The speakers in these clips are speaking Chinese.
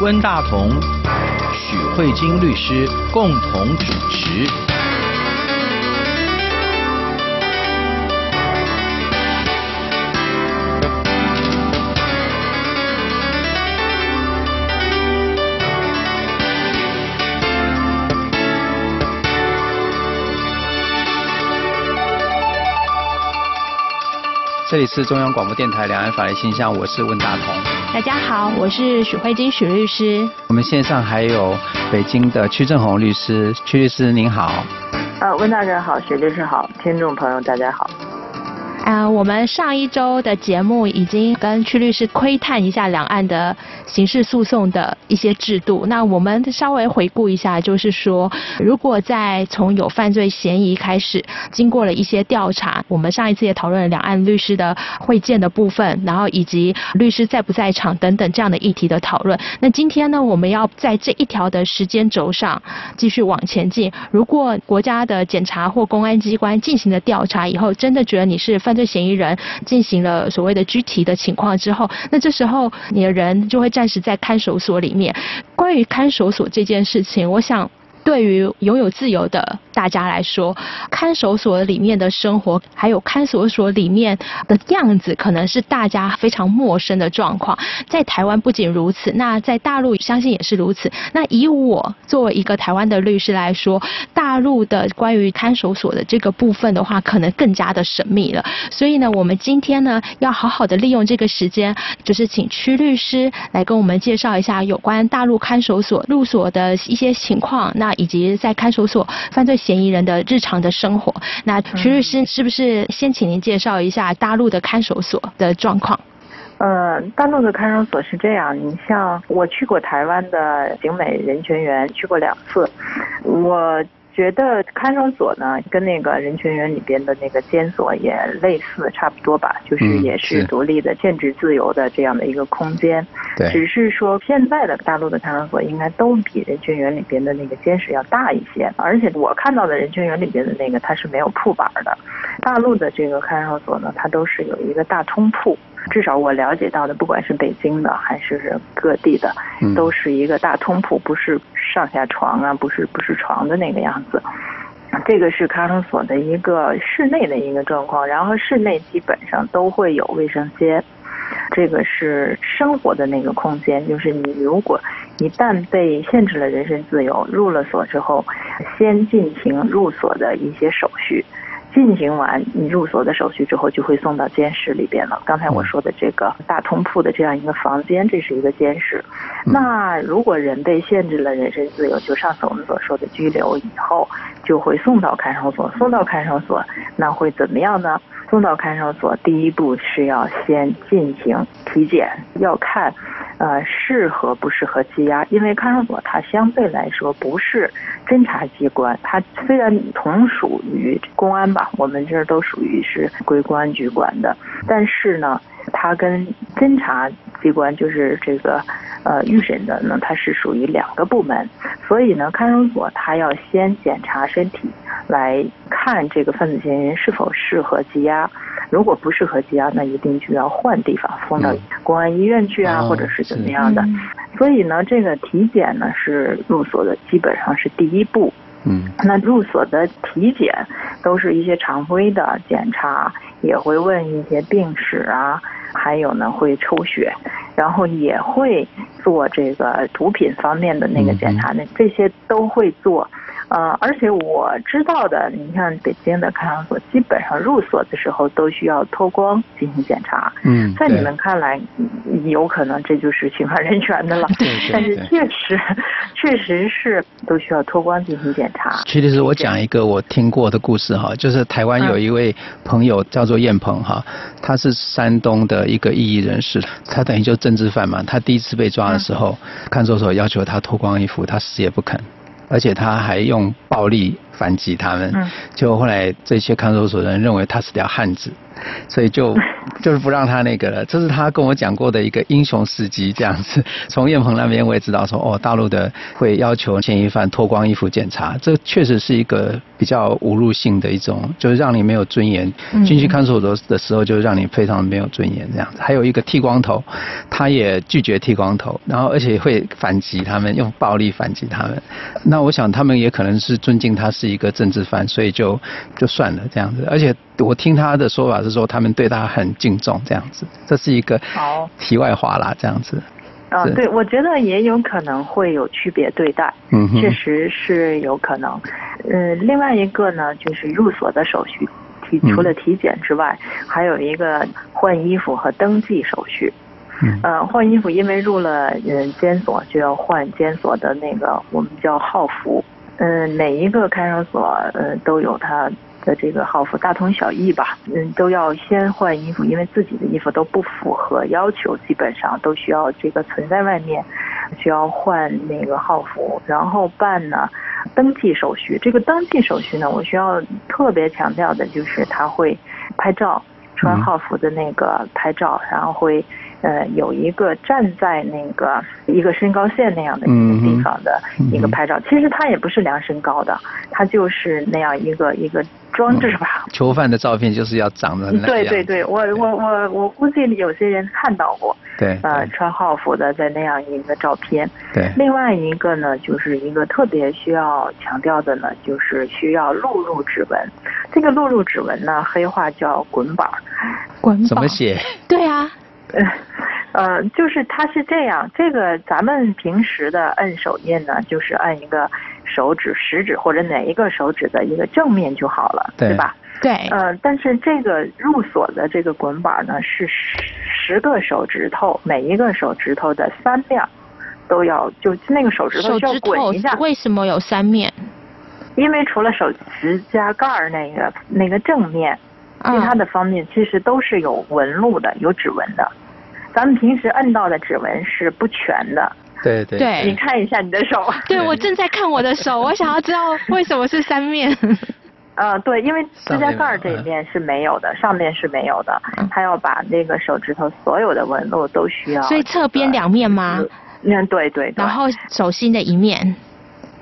温大同、许慧晶律师共同主持。这里是中央广播电台两岸法律信箱，我是温大同。大家好，我是许慧晶许律师。我们线上还有北京的屈正红律师，屈律师您好。呃，温大人好，许律师好，听众朋友大家好。啊，我们上一周的节目已经跟屈律师窥探一下两岸的刑事诉讼的一些制度。那我们稍微回顾一下，就是说，如果在从有犯罪嫌疑开始，经过了一些调查，我们上一次也讨论了两岸律师的会见的部分，然后以及律师在不在场等等这样的议题的讨论。那今天呢，我们要在这一条的时间轴上继续往前进。如果国家的检察或公安机关进行了调查以后，真的觉得你是犯对嫌疑人进行了所谓的拘提的情况之后，那这时候你的人就会暂时在看守所里面。关于看守所这件事情，我想对于拥有自由的大家来说，看守所里面的生活，还有看守所里面的样子，可能是大家非常陌生的状况。在台湾不仅如此，那在大陆相信也是如此。那以我作为一个台湾的律师来说，大陆的关于看守所的这个部分的话，可能更加的神秘了。所以呢，我们今天呢，要好好的利用这个时间，就是请屈律师来跟我们介绍一下有关大陆看守所入所的一些情况，那以及在看守所犯罪嫌疑人的日常的生活，那徐律师是不是先请您介绍一下大陆的看守所的状况？呃，大陆的看守所是这样，你像我去过台湾的景美人权园，去过两次，我。觉得看守所呢，跟那个人权园里边的那个监所也类似，差不多吧，就是也是独立的、限制自由的这样的一个空间。对。只是说现在的大陆的看守所应该都比人权园里边的那个监室要大一些，而且我看到的人权园里边的那个它是没有铺板的，大陆的这个看守所呢，它都是有一个大通铺。至少我了解到的，不管是北京的还是各地的，都是一个大通铺，不是上下床啊，不是不是床的那个样子。这个是看守所的一个室内的一个状况，然后室内基本上都会有卫生间。这个是生活的那个空间，就是你如果一旦被限制了人身自由，入了所之后，先进行入所的一些手续。进行完你入所的手续之后，就会送到监室里边了。刚才我说的这个大通铺的这样一个房间，这是一个监室。那如果人被限制了人身自由，就上次我们所说的拘留以后，就会送到看守所。送到看守所，那会怎么样呢？送到看守所，第一步是要先进行体检，要看。呃，适合不适合羁押？因为看守所它相对来说不是侦查机关，它虽然同属于公安吧，我们这儿都属于是归公安局管的，但是呢，它跟侦查机关就是这个呃预审的呢，它是属于两个部门，所以呢，看守所它要先检查身体，来看这个犯罪嫌疑人是否适合羁押。如果不适合羁押，那一定就要换地方，送到公安医院去啊，嗯、或者是怎么样的。哦、所以呢，这个体检呢是入所的基本上是第一步。嗯，那入所的体检都是一些常规的检查，也会问一些病史啊，还有呢会抽血，然后也会做这个毒品方面的那个检查，那、嗯、这些都会做。呃，而且我知道的，你看北京的看守所，基本上入所的时候都需要脱光进行检查。嗯，在你们看来，有可能这就是侵犯人权的了。对，对，对，但是确实，确实是都需要脱光进行检查。其实是我讲一个我听过的故事哈，就是台湾有一位朋友叫做燕鹏哈，他是山东的一个异议人士，他等于就政治犯嘛。他第一次被抓的时候，看守所要求他脱光衣服，他死也不肯。而且他还用暴力反击他们，嗯就后来这些看守所的人认为他是条汉子，所以就 就是不让他那个了。这是他跟我讲过的一个英雄事迹，这样子。从燕鹏那边我也知道说，哦，大陆的会要求嫌疑犯脱光衣服检查，这确实是一个比较侮辱性的一种，就是让你没有尊严。进去看守所的时候，就让你非常没有尊严这样子。还有一个剃光头，他也拒绝剃光头，然后而且会反击他们，用暴力反击他们。那我想他们也可能是尊敬他是一个政治犯，所以就就算了这样子。而且我听他的说法是说，他们对他很敬重这样子。这是一个题外话啦，这样子。啊，对，我觉得也有可能会有区别对待，嗯，确实是有可能。嗯，另外一个呢，就是入所的手续，体除了体检之外，还有一个换衣服和登记手续。嗯，呃，换衣服，因为入了嗯监所，就要换监所的那个我们叫号服。嗯，每一个看守所呃都有它的这个号服，大同小异吧。嗯，都要先换衣服，因为自己的衣服都不符合要求，基本上都需要这个存在外面，需要换那个号服，然后办呢登记手续。这个登记手续呢，我需要特别强调的就是他会拍照，穿号服的那个拍照，然后会。呃，有一个站在那个一个身高线那样的一个地方的一个拍照，嗯嗯、其实他也不是量身高的，他就是那样一个一个装置吧。囚犯的照片就是要长得那。对对对，我我我我估计有些人看到过。对。呃，穿号服的在那样一个照片。对。另外一个呢，就是一个特别需要强调的呢，就是需要录入指纹。这个录入指纹呢，黑话叫滚板。滚板。怎么写？对啊。呃，就是它是这样，这个咱们平时的摁手印呢，就是按一个手指、食指或者哪一个手指的一个正面就好了，对，吧？对。呃，但是这个入锁的这个滚板呢，是十个手指头，每一个手指头的三面都要，就那个手指头需要滚一下。为什么有三面？因为除了手指甲盖儿那个那个正面，其他的方面其实都是有纹路的，有指纹的。咱们平时摁到的指纹是不全的。对对。对。你看一下你的手。对，我正在看我的手，我想要知道为什么是三面。呃，对，因为指甲盖这一面是没有的，上面是没有的，他要把那个手指头所有的纹路都需要。所以侧边两面吗？嗯，对对。然后手心的一面。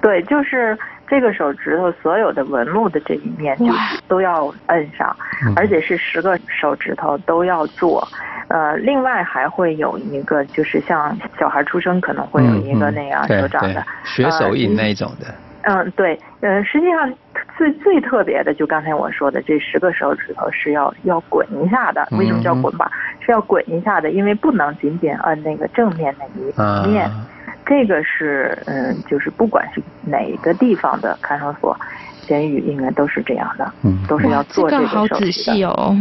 对，就是这个手指头所有的纹路的这一面，就是都要摁上，而且是十个手指头都要做。呃，另外还会有一个，就是像小孩出生可能会有一个那样手掌的、嗯嗯、血手印那一种的。嗯，对，呃，实际上最最特别的，就刚才我说的，这十个手指头是要要滚一下的。为什么叫滚吧？嗯、是要滚一下的，因为不能仅仅摁那个正面那一面。啊、这个是嗯，就是不管是哪个地方的看守所、监狱，应该都是这样的，嗯，都是要做这个手续的。这个好仔细哦。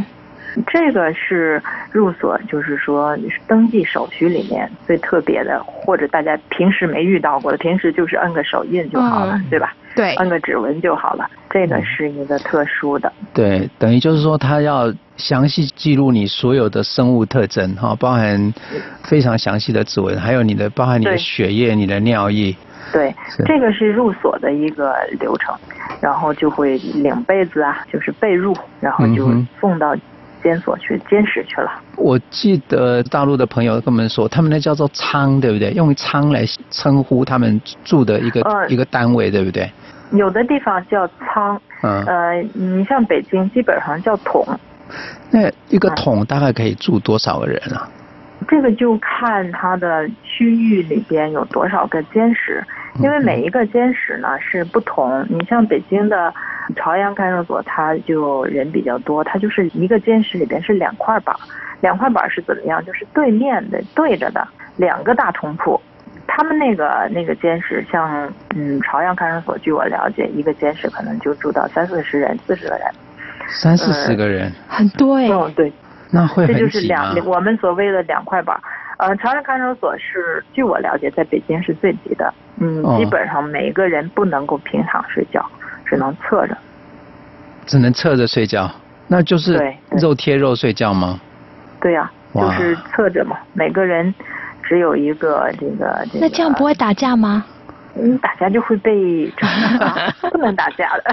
这个是入所，就是说登记手续里面最特别的，或者大家平时没遇到过的，平时就是摁个手印就好了，嗯、对吧？对，摁个指纹就好了。这个是一个特殊的。对，等于就是说，他要详细记录你所有的生物特征，哈，包含非常详细的指纹，还有你的包含你的血液、你的尿液。对，这个是入所的一个流程，然后就会领被子啊，就是被褥，然后就送到。监所去监视去了。我记得大陆的朋友跟我们说，他们那叫做仓，对不对？用仓来称呼他们住的一个、呃、一个单位，对不对？有的地方叫仓，嗯，呃，你像北京基本上叫统。那一个桶大概可以住多少个人啊？这个就看它的区域里边有多少个监室，因为每一个监室呢是不同。你像北京的。朝阳看守所，它就人比较多，它就是一个监室里边是两块板，两块板是怎么样？就是对面的对着的两个大通铺。他们那个那个监室，像嗯朝阳看守所，据我了解，一个监室可能就住到三四十人、四十个人。三四十个人，嗯、很多哎。嗯，对。那会很挤吗？这就是两我们所谓的两块板。呃，朝阳看守所是据我了解，在北京是最挤的。嗯，基本上每一个人不能够平躺睡觉。只能侧着，只能侧着睡觉，那就是肉贴肉睡觉吗？对呀、啊，就是侧着嘛。每个人只有一个这个这个。那这样不会打架吗？嗯，打架就会被抓，不能打架的。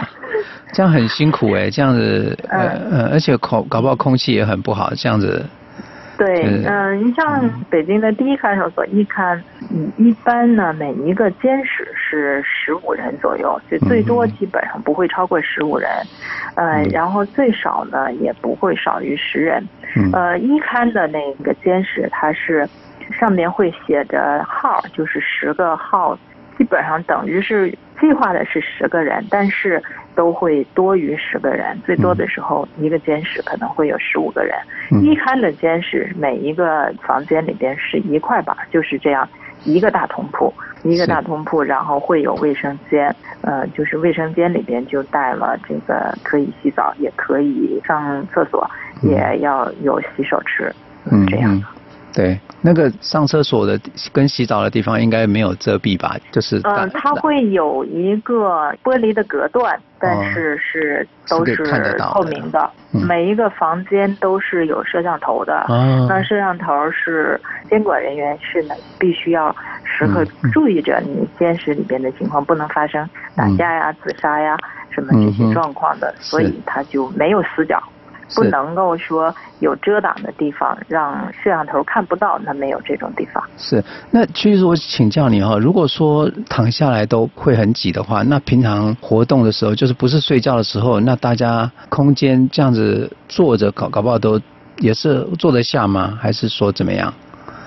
这样很辛苦哎，这样子，呃呃，而且空搞不好空气也很不好，这样子。对，嗯、呃，你像北京的第一看守所一看，嗯，一般呢，每一个监室是十五人左右，就最多基本上不会超过十五人，呃，然后最少呢也不会少于十人。呃，一看的那个监室，它是上面会写着号，就是十个号，基本上等于是计划的是十个人，但是。都会多于十个人，最多的时候一个监室可能会有十五个人。嗯、一看的监室，每一个房间里边是一块板，就是这样一个大通铺，一个大通铺，然后会有卫生间，呃，就是卫生间里边就带了这个可以洗澡，也可以上厕所，嗯、也要有洗手池，嗯，这样。嗯对，那个上厕所的跟洗澡的地方应该没有遮蔽吧？就是嗯，它会有一个玻璃的隔断，但是是都是透明的。每一个房间都是有摄像头的。嗯，那摄像头是监管人员是呢，必须要时刻注意着你监视里边的情况，不能发生打架呀、自杀呀什么这些状况的，所以它就没有死角。不能够说有遮挡的地方，让摄像头看不到，那没有这种地方。是，那其实我请教你哈，如果说躺下来都会很挤的话，那平常活动的时候，就是不是睡觉的时候，那大家空间这样子坐着搞搞不好都也是坐得下吗？还是说怎么样？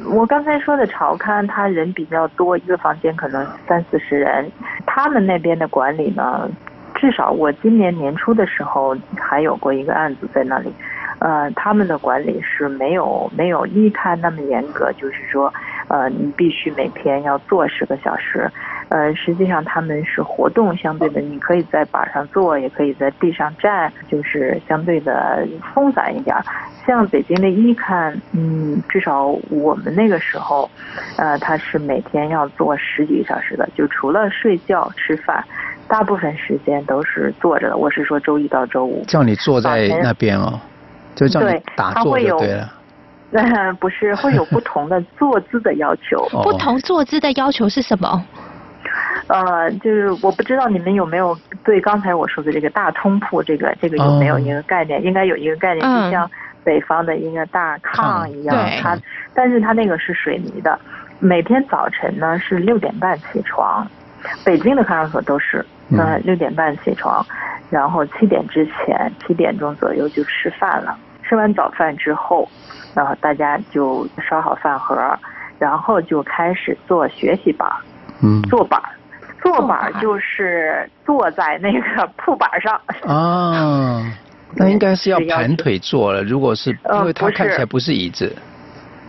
我刚才说的朝刊，他人比较多，一个房间可能三四十人，他们那边的管理呢？至少我今年年初的时候还有过一个案子在那里，呃，他们的管理是没有没有一看那么严格，就是说，呃，你必须每天要坐十个小时，呃，实际上他们是活动相对的，你可以在板上坐，也可以在地上站，就是相对的松散一点。像北京的一看，嗯，至少我们那个时候，呃，他是每天要坐十几个小时的，就除了睡觉吃饭。大部分时间都是坐着的，我是说周一到周五。叫你坐在那边哦，就叫你打坐就对了。呃，不是，会有不同的坐姿的要求。不同坐姿的要求是什么？呃，就是我不知道你们有没有对刚才我说的这个大通铺这个这个有没有一个概念？应该有一个概念，就像北方的一个大炕一样，它但是它那个是水泥的。每天早晨呢是六点半起床，北京的看守所都是。呃，六点半起床，然后七点之前，七点钟左右就吃饭了。吃完早饭之后，然后大家就烧好饭盒，然后就开始做学习板。嗯，坐板，坐板就是坐在那个铺板上。啊，那应该是要盘腿坐了。如果是，因为它看起来不是椅子。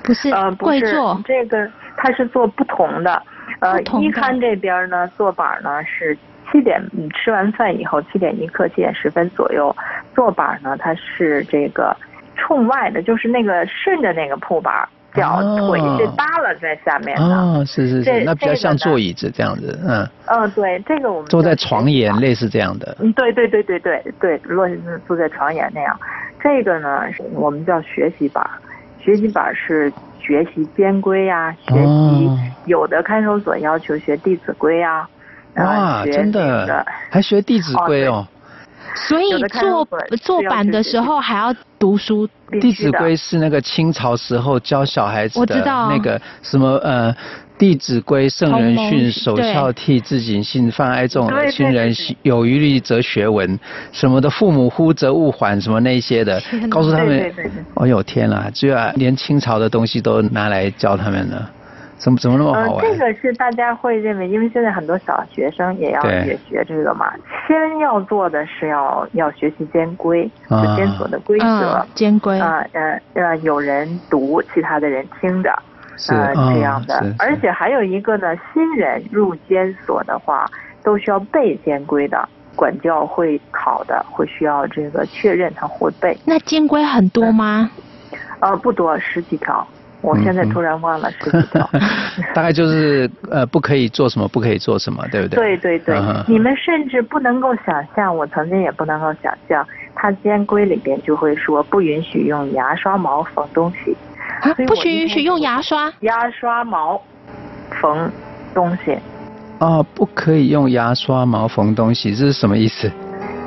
不是，呃，不是。这个它是做不同的。呃，一刊这边呢，坐板呢是。七点，你吃完饭以后，七点一刻、七点十分左右，坐板呢，它是这个冲外的，就是那个顺着那个铺板，脚腿是耷拉在下面的。哦，是是是，那比较像坐椅子这样子，嗯。嗯，对，这个我们坐在床沿类似这样的。嗯，对对对对对对，落坐在床沿那样。这个呢，我们叫学习板，学习板是学习监规呀，学习有的看守所要求学《弟子规》啊。哇，真的，还学《弟子规》哦，所以做做版的时候还要读书。《弟子规》是那个清朝时候教小孩子的那个什么呃，《弟子规》圣人训，首孝悌，自谨信，泛爱众而亲仁，有余力则学文，什么的，父母呼则勿缓，什么那些的，告诉他们。哦呦天呐，居然连清朝的东西都拿来教他们了。怎么怎么那么好玩？呃，这个是大家会认为，因为现在很多小学生也要也学这个嘛。先要做的是要要学习监规，就监所的规则。监规啊，呃呃，有人读，其他的人听着，呃，这样的。而且还有一个呢，新人入监所的话，都需要背监规的，管教会考的，会需要这个确认他会背。那监规很多吗？呃，不多，十几条。我现在突然忘了十几条，大概就是呃，不可以做什么，不可以做什么，对不对？对对对，你们甚至不能够想象，我曾经也不能够想象，他监规里边就会说不允许用牙刷毛缝东西，不许允许用牙刷，牙刷毛缝东西，啊，不可以用牙刷毛缝东西，这是什么意思？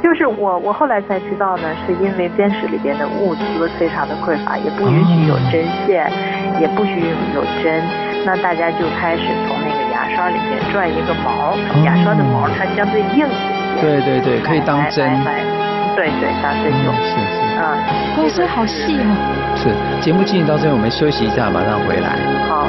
就是我我后来才知道呢，是因为簞室里边的物资非常的匮乏，也不允许有针线，哦、也不许有针，那大家就开始从那个牙刷里面转一个毛，哦、牙刷的毛它相对硬一些，对对对，可以当针，对对当针用，是是，嗯，公司好细哦，是，节目进行到这里，我们休息一下，马上回来，好。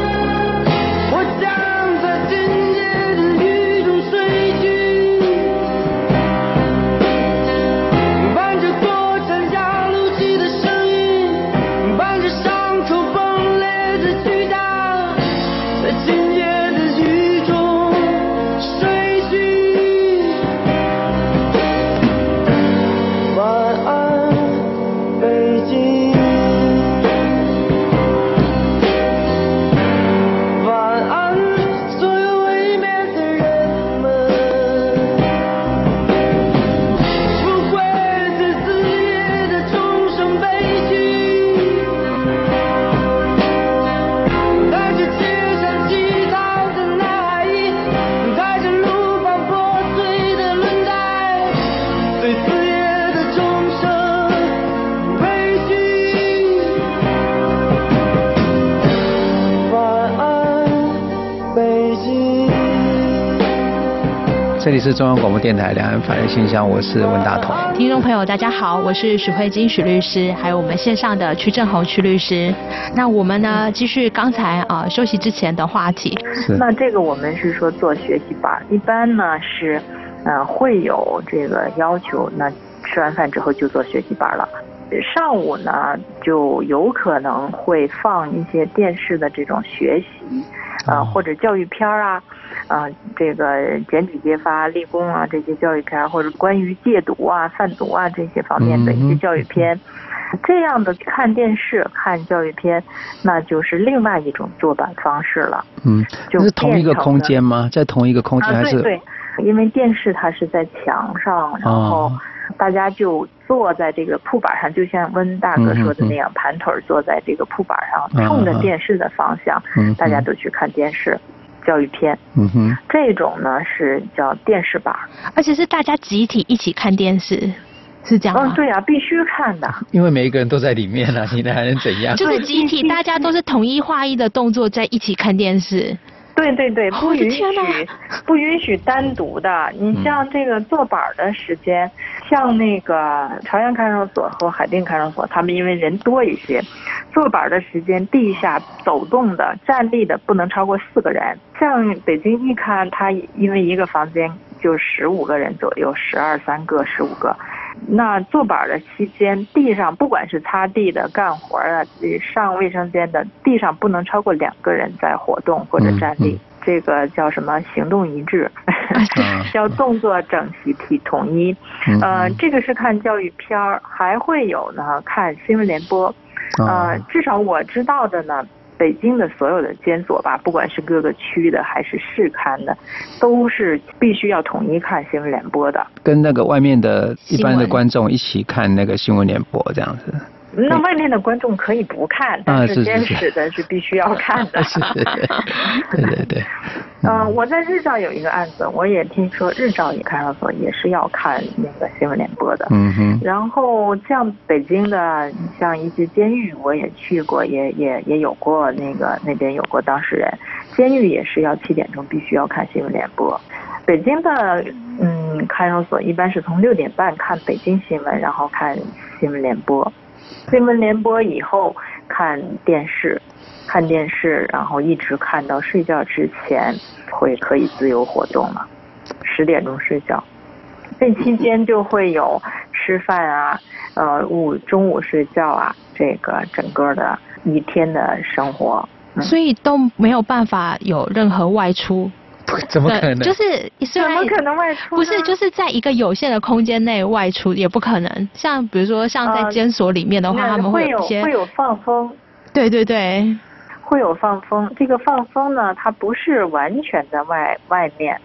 这里是中央广播电台两岸法律信箱，我是温大同。听众朋友，大家好，我是许慧金许律师，还有我们线上的曲正宏曲律师。那我们呢，继续刚才啊休息之前的话题。是。那这个我们是说做学习班，一般呢是，呃，会有这个要求，那吃完饭之后就做学习班了。上午呢就有可能会放一些电视的这种学习。啊，或者教育片啊，啊，这个检举揭发、立功啊这些教育片，或者关于戒毒啊、贩毒啊这些方面的一些教育片，嗯、这样的看电视、看教育片，那就是另外一种坐板方式了。嗯，就是同一个空间吗？在同一个空间还是？啊、对对，因为电视它是在墙上，然后大家就坐在这个铺板上，就像温大哥说的那样，盘腿坐在这个铺板上，冲着电视的方向，大家都去看电视，教育片。嗯哼，这种呢是叫电视版，而且是大家集体一起看电视，是这样吗？嗯，对啊，必须看的。因为每一个人都在里面啊，你还能怎样？就是集体，大家都是统一化一的动作，在一起看电视。对对对，不允许不允许单独的。你像这个坐板的时间，嗯、像那个朝阳看守所和海淀看守所，他们因为人多一些，坐板的时间，地下走动的、站立的不能超过四个人。像北京一看，他因为一个房间就十五个人左右，十二三个、十五个。那坐板的期间，地上不管是擦地的、干活的、上卫生间的，地上不能超过两个人在活动或者站立。嗯嗯、这个叫什么？行动一致，叫 动作整齐体统一。嗯、呃，这个是看教育片儿，还会有呢，看新闻联播。呃，至少我知道的呢。北京的所有的监所吧，不管是各个区的还是市刊的，都是必须要统一看新闻联播的，跟那个外面的一般的观众一起看那个新闻联播这样子。那外面的观众可以不看，但是监视的是必须要看的。对对对。嗯，我在日照有一个案子，我也听说日照也看守所也是要看那个新闻联播的。嗯哼。然后像北京的，像一些监狱，我也去过，也也也有过那个那边有过当事人，监狱也是要七点钟必须要看新闻联播。北京的嗯看守所一般是从六点半看北京新闻，然后看新闻联播。新闻联播以后看电视，看电视，然后一直看到睡觉之前，会可以自由活动了。十点钟睡觉，这期间就会有吃饭啊，呃，午中午睡觉啊，这个整个的一天的生活，所以都没有办法有任何外出。怎么可能？就是怎么可能外出？不是，就是在一个有限的空间内外出也不可能。像比如说，像在监所里面的话，呃、他们会有会有放风。对对对，会有放风。这个放风呢，它不是完全在外外面。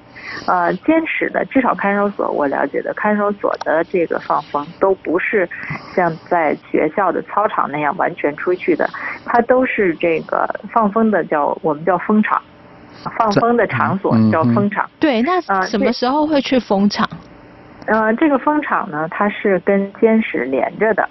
呃，监室的至少看守所，我了解的看守所的这个放风都不是像在学校的操场那样完全出去的，它都是这个放风的叫我们叫风场。放风的场所叫风场。对，那什么时候会去风场？呃，这个风场呢，它是跟监室连着的，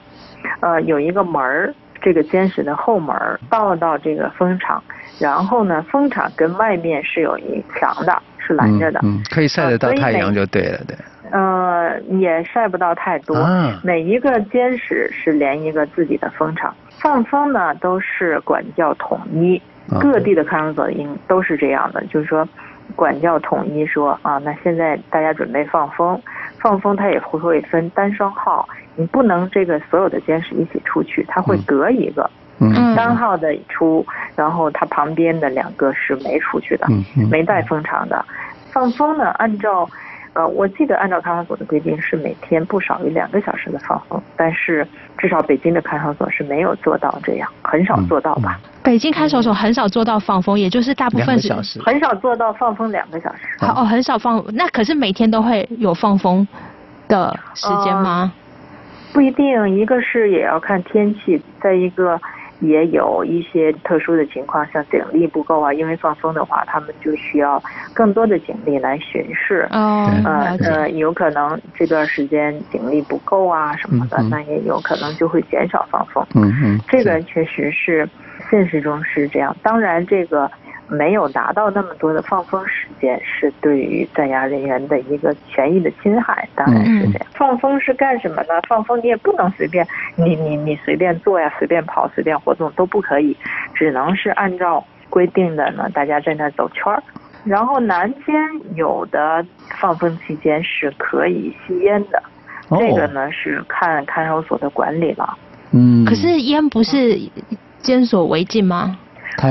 呃，有一个门儿，这个监室的后门儿到到这个风场，然后呢，风场跟外面是有一墙的，是拦着的，嗯，嗯，可以晒得到太阳就对了，对。呃，也晒不到太多。啊、每一个监室是连一个自己的风场，放风呢都是管教统一，各地的看守所应都是这样的，就是说管教统一说啊，那现在大家准备放风，放风它也会会分单双号，你不能这个所有的监视一起出去，它会隔一个，嗯，单号的出，然后它旁边的两个是没出去的，没带风场的，放风呢按照。呃，我记得按照看守所的规定是每天不少于两个小时的放风，但是至少北京的看守所是没有做到这样，很少做到吧？嗯嗯、北京看守所很少做到放风，也就是大部分是很少做到放风两个小时。好、嗯、哦，很少放，那可是每天都会有放风的时间吗？呃、不一定，一个是也要看天气，再一个。也有一些特殊的情况，像警力不够啊，因为放风的话，他们就需要更多的警力来巡视。哦，呃呃，有可能这段时间警力不够啊什么的，嗯、那也有可能就会减少放风。嗯嗯，这个确实是现实中是这样。当然这个。没有达到那么多的放风时间，是对于在押人员的一个权益的侵害，当然是这样。放风是干什么呢？放风你也不能随便，你你你随便坐呀，随便跑，随便活动都不可以，只能是按照规定的呢，大家在那走圈儿。然后南监有的放风期间是可以吸烟的，这个呢是看看守所的管理了。嗯，可是烟不是监所违禁吗？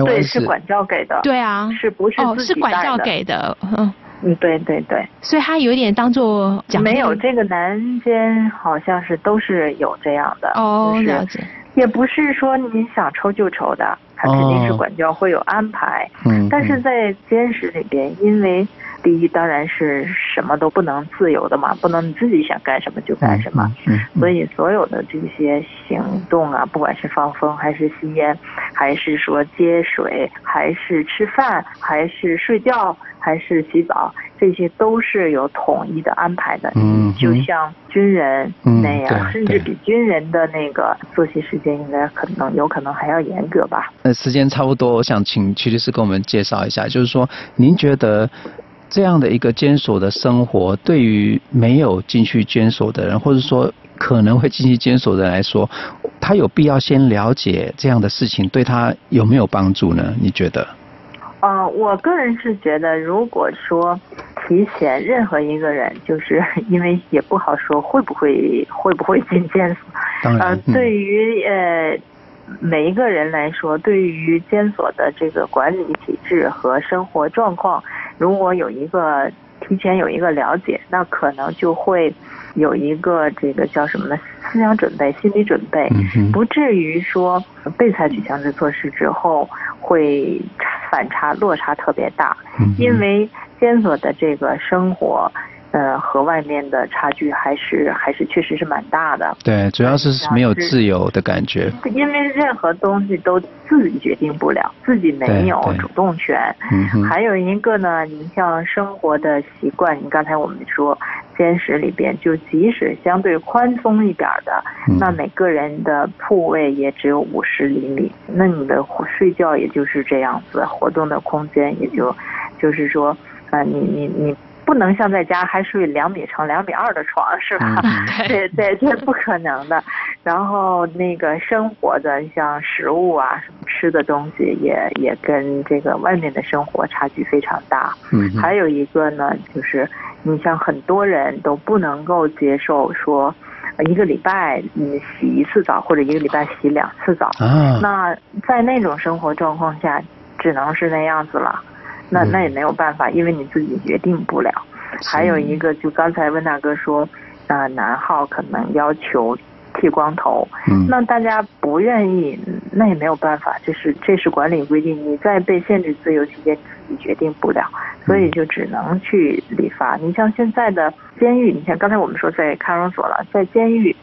对，是管教给的。对啊，是不是哦？是管教给的。嗯嗯，对对对。所以他有点当做奖励。没有这个男监好像是都是有这样的。哦，就是、了解。也不是说你想抽就抽的，他肯定是管教会有安排。嗯、哦。但是在监室里边，因为。第一，当然是什么都不能自由的嘛，不能你自己想干什么就干什么。嗯。所以所有的这些行动啊，不管是放风还是吸烟，还是说接水，还是吃饭，还是睡觉，还是洗澡，这些都是有统一的安排的。嗯。就像军人那样，甚至比军人的那个作息时间应该可能有可能还要严格吧。那时间差不多，我想请曲律师给我们介绍一下，就是说您觉得。这样的一个监所的生活，对于没有进去监所的人，或者说可能会进去监所的人来说，他有必要先了解这样的事情，对他有没有帮助呢？你觉得？呃，我个人是觉得，如果说提前任何一个人，就是因为也不好说会不会会不会进监所。当然，呃，对于呃每一个人来说，对于监所的这个管理体制和生活状况。如果有一个提前有一个了解，那可能就会有一个这个叫什么呢？思想准备、心理准备，不至于说被采取强制措施之后会反差落差特别大，因为监所的这个生活。呃，和外面的差距还是还是确实是蛮大的。对，主要是没有自由的感觉。因为任何东西都自己决定不了，自己没有主动权。嗯。还有一个呢，你像生活的习惯，你刚才我们说，监室里边就即使相对宽松一点的，嗯，那每个人的铺位也只有五十厘米，那你的睡觉也就是这样子，活动的空间也就就是说，呃，你你你。不能像在家还睡两米乘两米二的床是吧？对对，这不可能的。然后那个生活的像食物啊，什么吃的东西也也跟这个外面的生活差距非常大。嗯。还有一个呢，就是你像很多人都不能够接受说，一个礼拜你洗一次澡或者一个礼拜洗两次澡。啊。那在那种生活状况下，只能是那样子了。那那也没有办法，因为你自己决定不了。还有一个，就刚才温大哥说，啊、呃，男号可能要求剃光头，嗯，那大家不愿意，那也没有办法，就是这是管理规定，你在被限制自由期间，你自己决定不了，所以就只能去理发。你像现在的监狱，你像刚才我们说在看守所了，在监狱，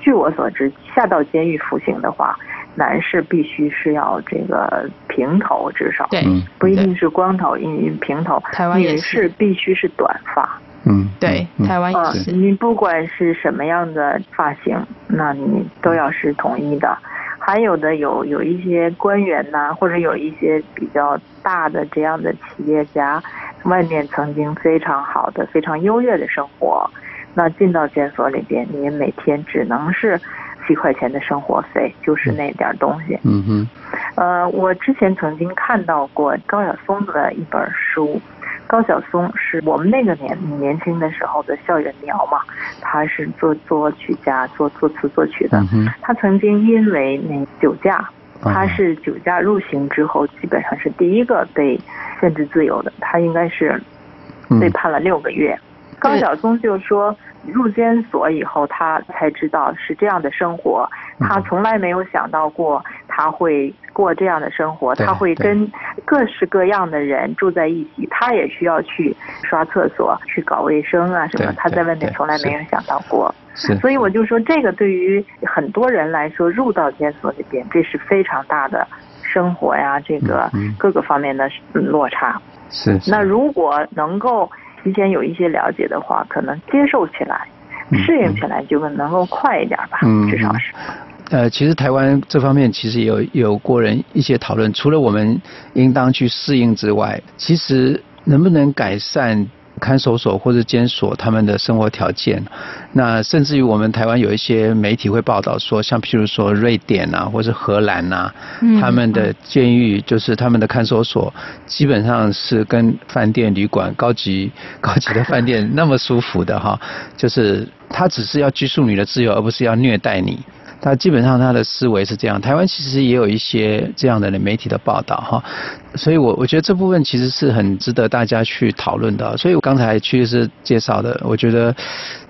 据我所知，下到监狱服刑的话。男士必须是要这个平头，至少对，不一定是光头，因为平头。台湾也是。必须是短发。嗯，对，台湾也是。你不管是什么样的发型，那你都要是统一的。还有的有有一些官员呐、啊，或者有一些比较大的这样的企业家，外面曾经非常好的、非常优越的生活，那进到监所里边，你每天只能是七块钱的生活费，就是那点东西。嗯哼。呃，我之前曾经看到过高晓松的一本书。高晓松是我们那个年年轻的时候的校园苗嘛，他是做作曲家，做作词作曲的。嗯、他曾经因为那酒驾，他是酒驾入刑之后，基本上是第一个被限制自由的。他应该是被判了六个月。嗯、高晓松就说，入监所以后，他才知道是这样的生活，他从来没有想到过他会过这样的生活，他会跟。各式各样的人住在一起，他也需要去刷厕所、去搞卫生啊什么。他在外面从来没有想到过，所以我就说，这个对于很多人来说，入到监所里边，这是非常大的生活呀，这个各个方面的落差。是。那如果能够提前有一些了解的话，可能接受起来、适应起来就能够快一点吧，嗯至少是。呃，其实台湾这方面其实有有过人一些讨论，除了我们应当去适应之外，其实能不能改善看守所或者监所他们的生活条件？那甚至于我们台湾有一些媒体会报道说，像譬如说瑞典啊，或是荷兰呐，他们的监狱就是他们的看守所，基本上是跟饭店旅馆高级高级的饭店那么舒服的哈，就是他只是要拘束你的自由，而不是要虐待你。他基本上他的思维是这样，台湾其实也有一些这样的媒体的报道哈，所以我我觉得这部分其实是很值得大家去讨论的。所以我刚才确实是介绍的，我觉得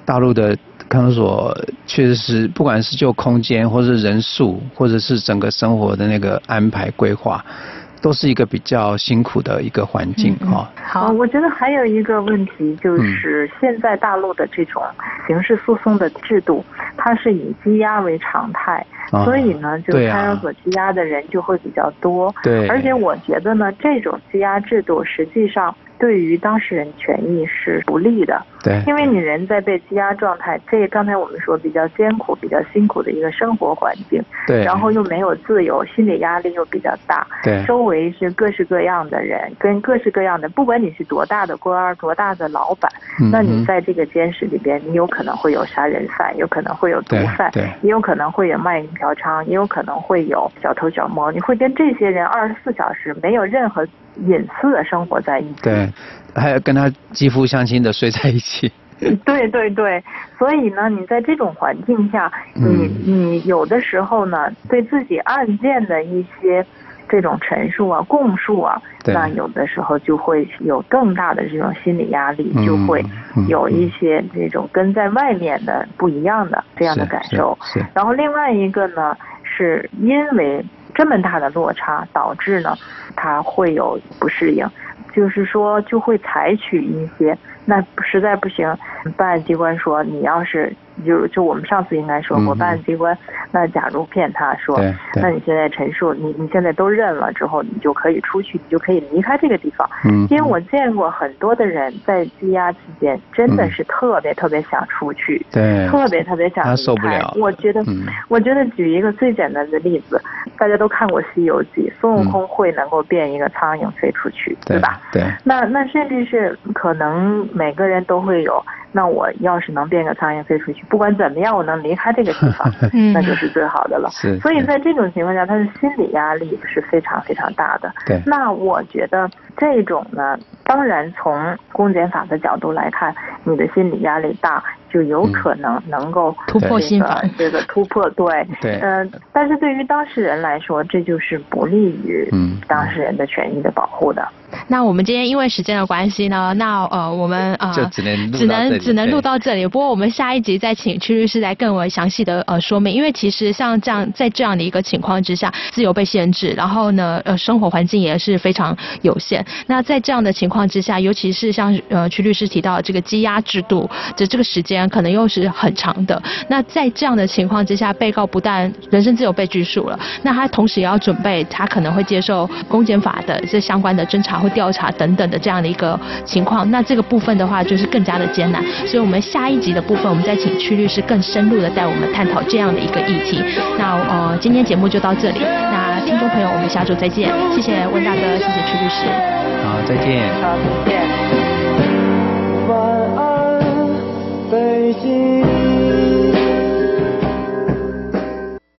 大陆的看守所确实是不管是就空间，或者是人数，或者是整个生活的那个安排规划。都是一个比较辛苦的一个环境哈。好，我觉得还有一个问题就是，现在大陆的这种刑事诉讼的制度，它是以羁押为常态，所以呢，就看守所羁押的人就会比较多。对。而且我觉得呢，这种羁押制度实际上。对于当事人权益是不利的，对，因为你人在被羁押状态，这刚才我们说比较艰苦、比较辛苦的一个生活环境，对，然后又没有自由，心理压力又比较大，对，周围是各式各样的人，跟各式各样的，不管你是多大的官儿、多大的老板，嗯，那你在这个监室里边，你有可能会有杀人犯，有可能会有毒贩，对，也有可能会有卖淫嫖娼，也有可能会有小偷小摸，你会跟这些人二十四小时没有任何。隐私的生活在一起，对，还有跟他肌肤相亲的睡在一起，对对对，所以呢，你在这种环境下，你你有的时候呢，对自己案件的一些这种陈述啊、供述啊，那有的时候就会有更大的这种心理压力，就会有一些这种跟在外面的不一样的这样的感受。然后另外一个呢，是因为这么大的落差，导致呢。他会有不适应，就是说就会采取一些，那实在不行，办案机关说你要是。就就我们上次应该说过，办案机关那假如骗他说，那你现在陈述，你你现在都认了之后，你就可以出去，你就可以离开这个地方。嗯，因为我见过很多的人在羁押期间，真的是特别特别想出去，对，特别特别想离开。他受不了。我觉得，我觉得举一个最简单的例子，大家都看过《西游记》，孙悟空会能够变一个苍蝇飞出去，对吧？对。那那甚至是可能每个人都会有。那我要是能变个苍蝇飞出去，不管怎么样，我能离开这个地方，那就是最好的了。是。所以在这种情况下，他的心理压力是非常非常大的。对。那我觉得这种呢，当然从公检法的角度来看，你的心理压力大，就有可能能够突破心防。这个突破，对。对。嗯，但是对于当事人来说，这就是不利于当事人的权益的保护的。那我们今天因为时间的关系呢，那呃我们呃就只能只能只能录到这里。不过我们下一集再请曲律师来更为详细的呃说明，因为其实像这样在这样的一个情况之下，自由被限制，然后呢呃生活环境也是非常有限。那在这样的情况之下，尤其是像呃曲律师提到的这个羁押制度的这个时间可能又是很长的。那在这样的情况之下，被告不但人身自由被拘束了，那他同时也要准备他可能会接受公检法的这相关的侦查或调查等等的这样的一个情况。那这个部分的话，就是更加的艰难。所以，我们下一集的部分，我们再请曲律师更深入的带我们探讨这样的一个议题。那呃，今天节目就到这里。那听众朋友，我们下周再见。谢谢温大哥，谢谢曲律师。好，再见。再见。晚安，北京。